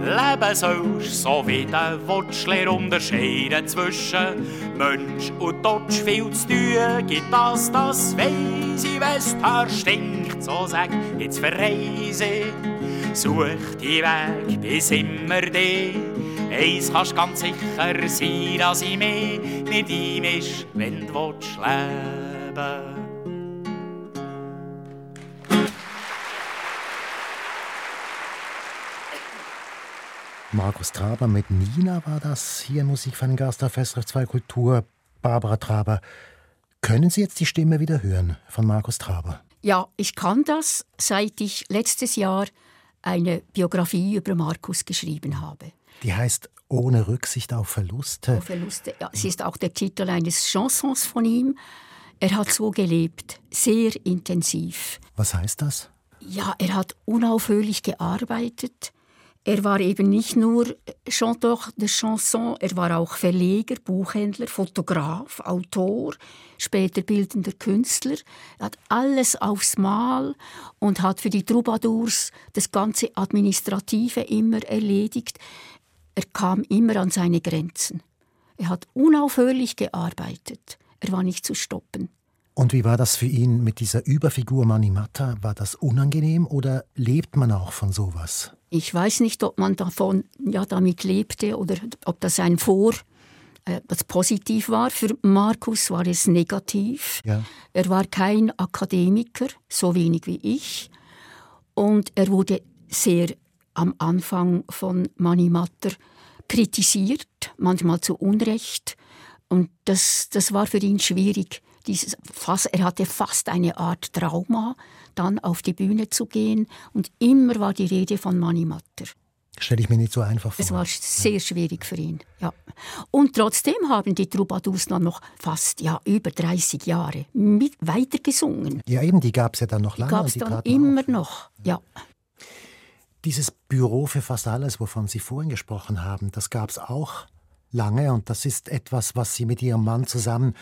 Leben sollst, so wie willst, leer unterscheiden zwischen Mensch und Tod viel zu tun. Gibt das, das weiss ich, wenn's Haar stinkt, so sag, jetzt verreise. Such die Weg bis immer dich Eins kannst ganz sicher sein, dass ich mich nicht einmisch, wenn du willst Markus Traber mit Nina war das hier in Musik von Gast auf SRF 2 Kultur. Barbara Traber, können Sie jetzt die Stimme wieder hören von Markus Traber? Ja, ich kann das, seit ich letztes Jahr eine Biografie über Markus geschrieben habe. Die heißt Ohne Rücksicht auf Verluste. Auf Verluste, ja. Es ist auch der Titel eines Chansons von ihm. Er hat so gelebt, sehr intensiv. Was heißt das? Ja, er hat unaufhörlich gearbeitet. Er war eben nicht nur Chanteur de Chanson, er war auch Verleger, Buchhändler, Fotograf, Autor, später bildender Künstler. Er hat alles aufs Mal und hat für die Troubadours das ganze Administrative immer erledigt. Er kam immer an seine Grenzen. Er hat unaufhörlich gearbeitet. Er war nicht zu stoppen. Und wie war das für ihn mit dieser Überfigur Manimatta? War das unangenehm oder lebt man auch von sowas? Ich weiß nicht, ob man davon ja damit lebte oder ob das ein Vor äh, was positiv war. Für Markus war es negativ. Ja. Er war kein Akademiker, so wenig wie ich. Und er wurde sehr am Anfang von Manimatter kritisiert, manchmal zu Unrecht. Und das, das war für ihn schwierig. Dieses, fast, er hatte fast eine Art Trauma, dann auf die Bühne zu gehen. Und immer war die Rede von Manimatter. Stelle ich mir nicht so einfach vor. Es war sehr schwierig für ihn. Ja. Und trotzdem haben die Troubadours dann noch fast ja, über 30 Jahre mit weitergesungen. Ja, eben, die gab es ja dann noch lange. Die gab es dann immer auf. noch. Ja. Dieses Büro für fast alles, wovon Sie vorhin gesprochen haben, das gab es auch lange und das ist etwas, was Sie mit Ihrem Mann zusammen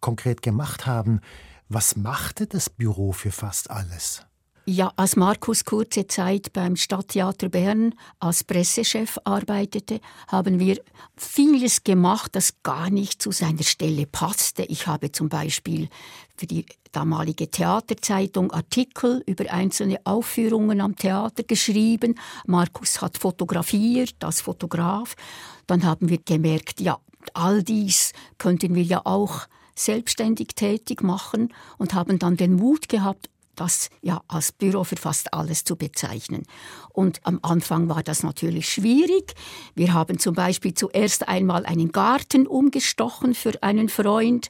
konkret gemacht haben. Was machte das Büro für fast alles? Ja, als Markus kurze Zeit beim Stadttheater Bern als Pressechef arbeitete, haben wir vieles gemacht, das gar nicht zu seiner Stelle passte. Ich habe zum Beispiel für die damalige Theaterzeitung Artikel über einzelne Aufführungen am Theater geschrieben. Markus hat fotografiert als Fotograf. Dann haben wir gemerkt, ja, all dies könnten wir ja auch selbstständig tätig machen und haben dann den Mut gehabt, das ja als Büro für fast alles zu bezeichnen. Und am Anfang war das natürlich schwierig. Wir haben zum Beispiel zuerst einmal einen Garten umgestochen für einen Freund.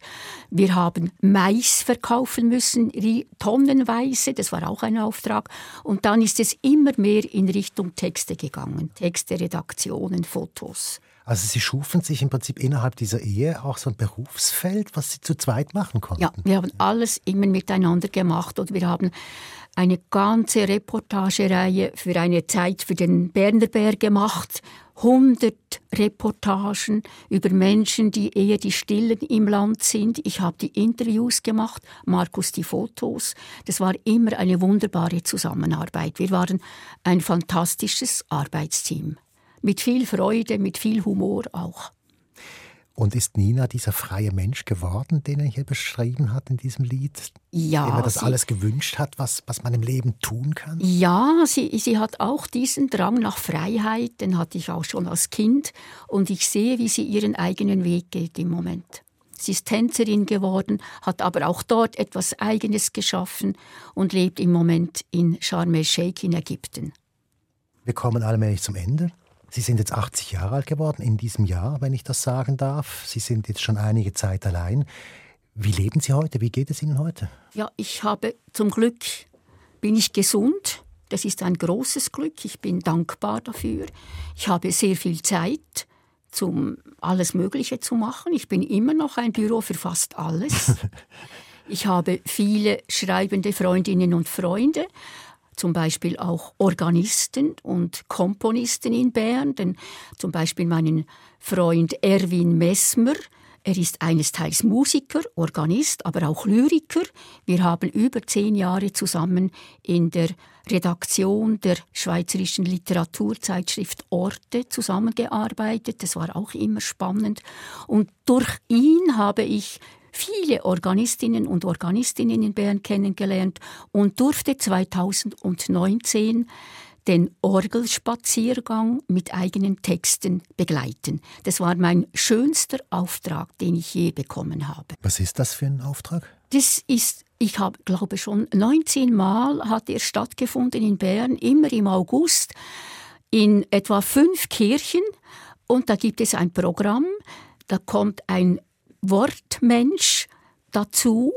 Wir haben Mais verkaufen müssen, tonnenweise. Das war auch ein Auftrag. Und dann ist es immer mehr in Richtung Texte gegangen. Texte, Redaktionen, Fotos. Also Sie schufen sich im Prinzip innerhalb dieser Ehe auch so ein Berufsfeld, was Sie zu zweit machen konnten? Ja, wir haben alles immer miteinander gemacht und wir haben eine ganze Reportagereihe für eine Zeit für den Berner Bär gemacht. 100 Reportagen über Menschen, die eher die Stillen im Land sind. Ich habe die Interviews gemacht, Markus die Fotos. Das war immer eine wunderbare Zusammenarbeit. Wir waren ein fantastisches Arbeitsteam mit viel Freude, mit viel Humor auch. Und ist Nina dieser freie Mensch geworden, den er hier beschrieben hat in diesem Lied? Ja. Dem er das alles gewünscht hat, was, was man im Leben tun kann? Ja, sie, sie hat auch diesen Drang nach Freiheit, den hatte ich auch schon als Kind. Und ich sehe, wie sie ihren eigenen Weg geht im Moment. Sie ist Tänzerin geworden, hat aber auch dort etwas Eigenes geschaffen und lebt im Moment in Sharm el-Sheikh in Ägypten. Wir kommen allmählich zum Ende. Sie sind jetzt 80 Jahre alt geworden in diesem Jahr, wenn ich das sagen darf. Sie sind jetzt schon einige Zeit allein. Wie leben Sie heute? Wie geht es Ihnen heute? Ja, ich habe zum Glück bin ich gesund. Das ist ein großes Glück. Ich bin dankbar dafür. Ich habe sehr viel Zeit, um alles Mögliche zu machen. Ich bin immer noch ein Büro für fast alles. Ich habe viele schreibende Freundinnen und Freunde zum Beispiel auch Organisten und Komponisten in Bern, denn zum Beispiel meinen Freund Erwin Messmer, er ist eines Teils Musiker, Organist, aber auch Lyriker. Wir haben über zehn Jahre zusammen in der Redaktion der Schweizerischen Literaturzeitschrift Orte zusammengearbeitet. Das war auch immer spannend. Und durch ihn habe ich viele Organistinnen und Organistinnen in Bern kennengelernt und durfte 2019 den Orgelspaziergang mit eigenen Texten begleiten. Das war mein schönster Auftrag, den ich je bekommen habe. Was ist das für ein Auftrag? Das ist, ich habe, glaube schon 19 Mal hat er stattgefunden in Bern, immer im August, in etwa fünf Kirchen. Und da gibt es ein Programm, da kommt ein Wortmensch dazu,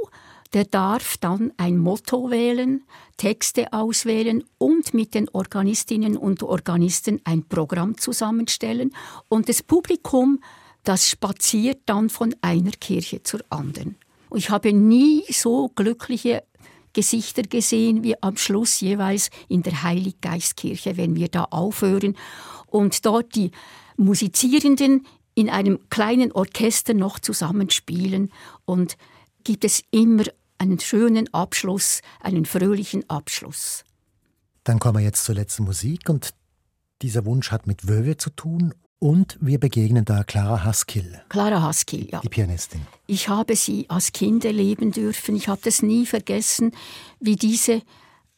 der darf dann ein Motto wählen, Texte auswählen und mit den Organistinnen und Organisten ein Programm zusammenstellen. Und das Publikum, das spaziert dann von einer Kirche zur anderen. Ich habe nie so glückliche Gesichter gesehen wie am Schluss jeweils in der Heiliggeistkirche, wenn wir da aufhören und dort die Musizierenden in einem kleinen Orchester noch zusammenspielen und gibt es immer einen schönen Abschluss, einen fröhlichen Abschluss. Dann kommen wir jetzt zur letzten Musik und dieser Wunsch hat mit Wöwe zu tun und wir begegnen da Clara Haskell. Clara Haskell, ja. Die Pianistin. Ich habe sie als Kind erleben dürfen. Ich habe das nie vergessen, wie diese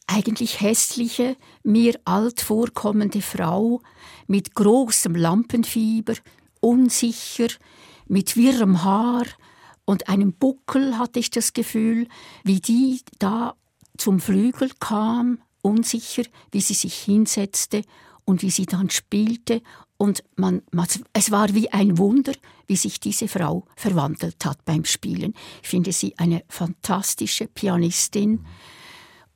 eigentlich hässliche, mir alt vorkommende Frau mit großem Lampenfieber, unsicher, mit wirrem Haar und einem Buckel hatte ich das Gefühl, wie die da zum Flügel kam, unsicher, wie sie sich hinsetzte und wie sie dann spielte und man, es war wie ein Wunder, wie sich diese Frau verwandelt hat beim Spielen. Ich finde sie eine fantastische Pianistin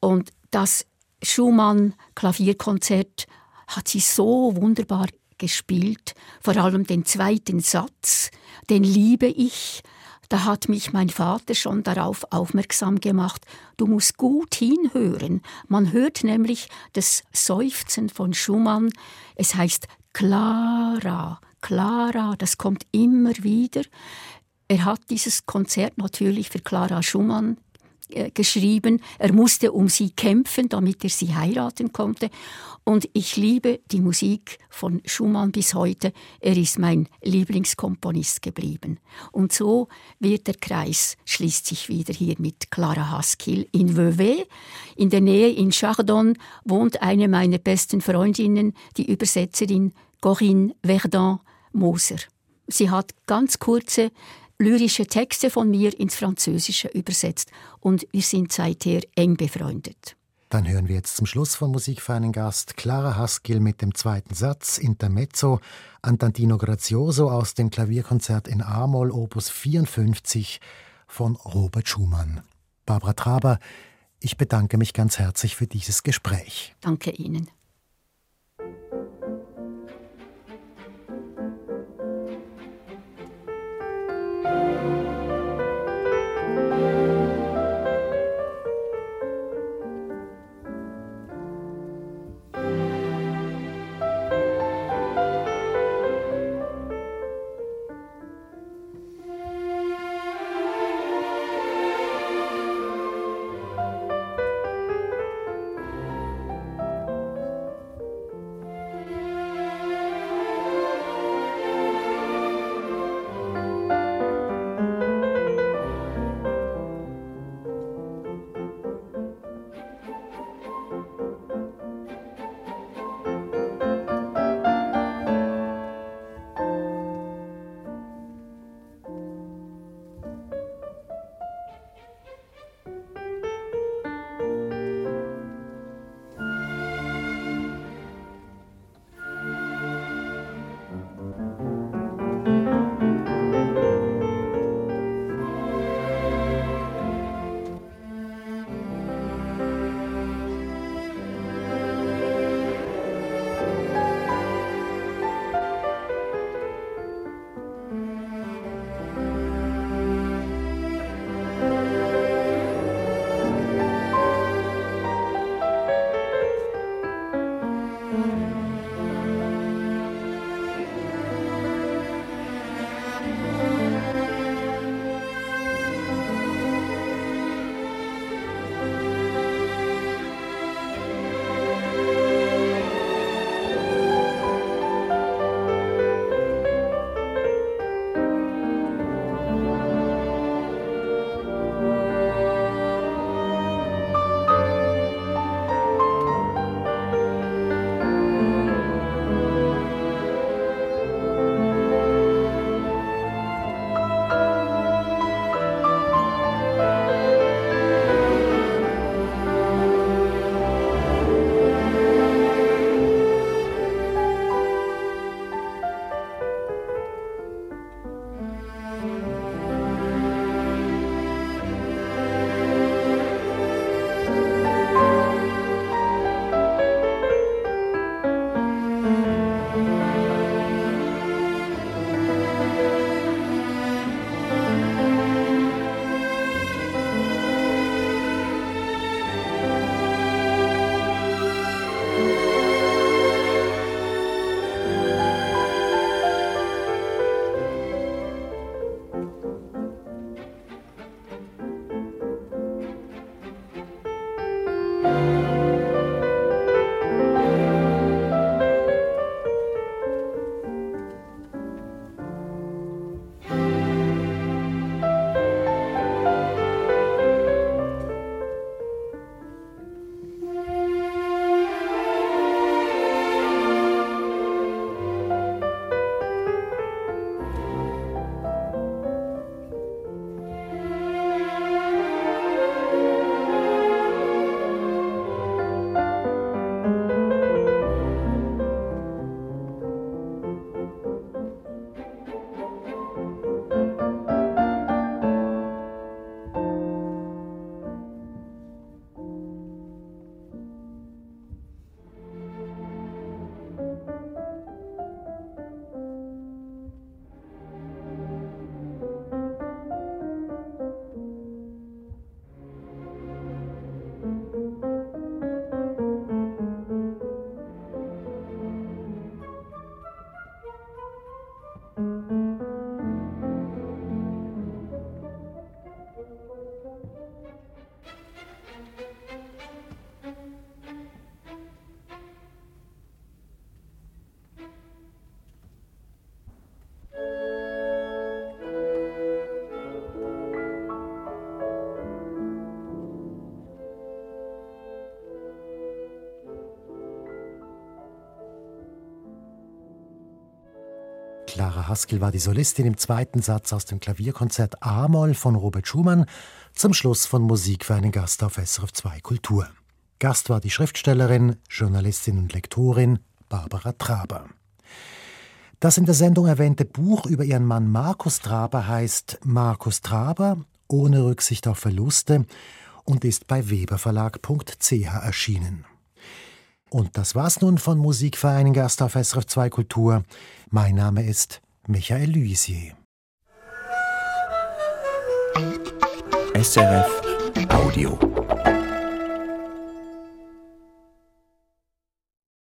und das Schumann Klavierkonzert hat sie so wunderbar gespielt, vor allem den zweiten Satz, den liebe ich. Da hat mich mein Vater schon darauf aufmerksam gemacht, du musst gut hinhören. Man hört nämlich das Seufzen von Schumann. Es heißt Clara, Clara, das kommt immer wieder. Er hat dieses Konzert natürlich für Clara Schumann äh, geschrieben. Er musste um sie kämpfen, damit er sie heiraten konnte. Und ich liebe die Musik von Schumann bis heute. Er ist mein Lieblingskomponist geblieben. Und so wird der Kreis, schließt sich wieder hier mit Clara Haskell in Vevey. In der Nähe in Chardon wohnt eine meiner besten Freundinnen, die Übersetzerin Corinne Verdun Moser. Sie hat ganz kurze lyrische Texte von mir ins Französische übersetzt und wir sind seither eng befreundet. Dann hören wir jetzt zum Schluss von Musik für einen Gast Clara Haskell mit dem zweiten Satz Intermezzo, Antantino Grazioso aus dem Klavierkonzert in A-Moll Opus 54 von Robert Schumann. Barbara Traber, ich bedanke mich ganz herzlich für dieses Gespräch. Danke Ihnen. Mm-hmm. Clara Haskell war die Solistin im zweiten Satz aus dem Klavierkonzert A-Moll von Robert Schumann zum Schluss von Musik für einen Gast auf SRF 2 Kultur. Gast war die Schriftstellerin, Journalistin und Lektorin Barbara Traber. Das in der Sendung erwähnte Buch über ihren Mann Markus Traber heißt Markus Traber ohne Rücksicht auf Verluste und ist bei weberverlag.ch erschienen. Und das war's nun von Musikverein Gast auf SRF 2 Kultur. Mein Name ist Michael Luisier. SRF Audio.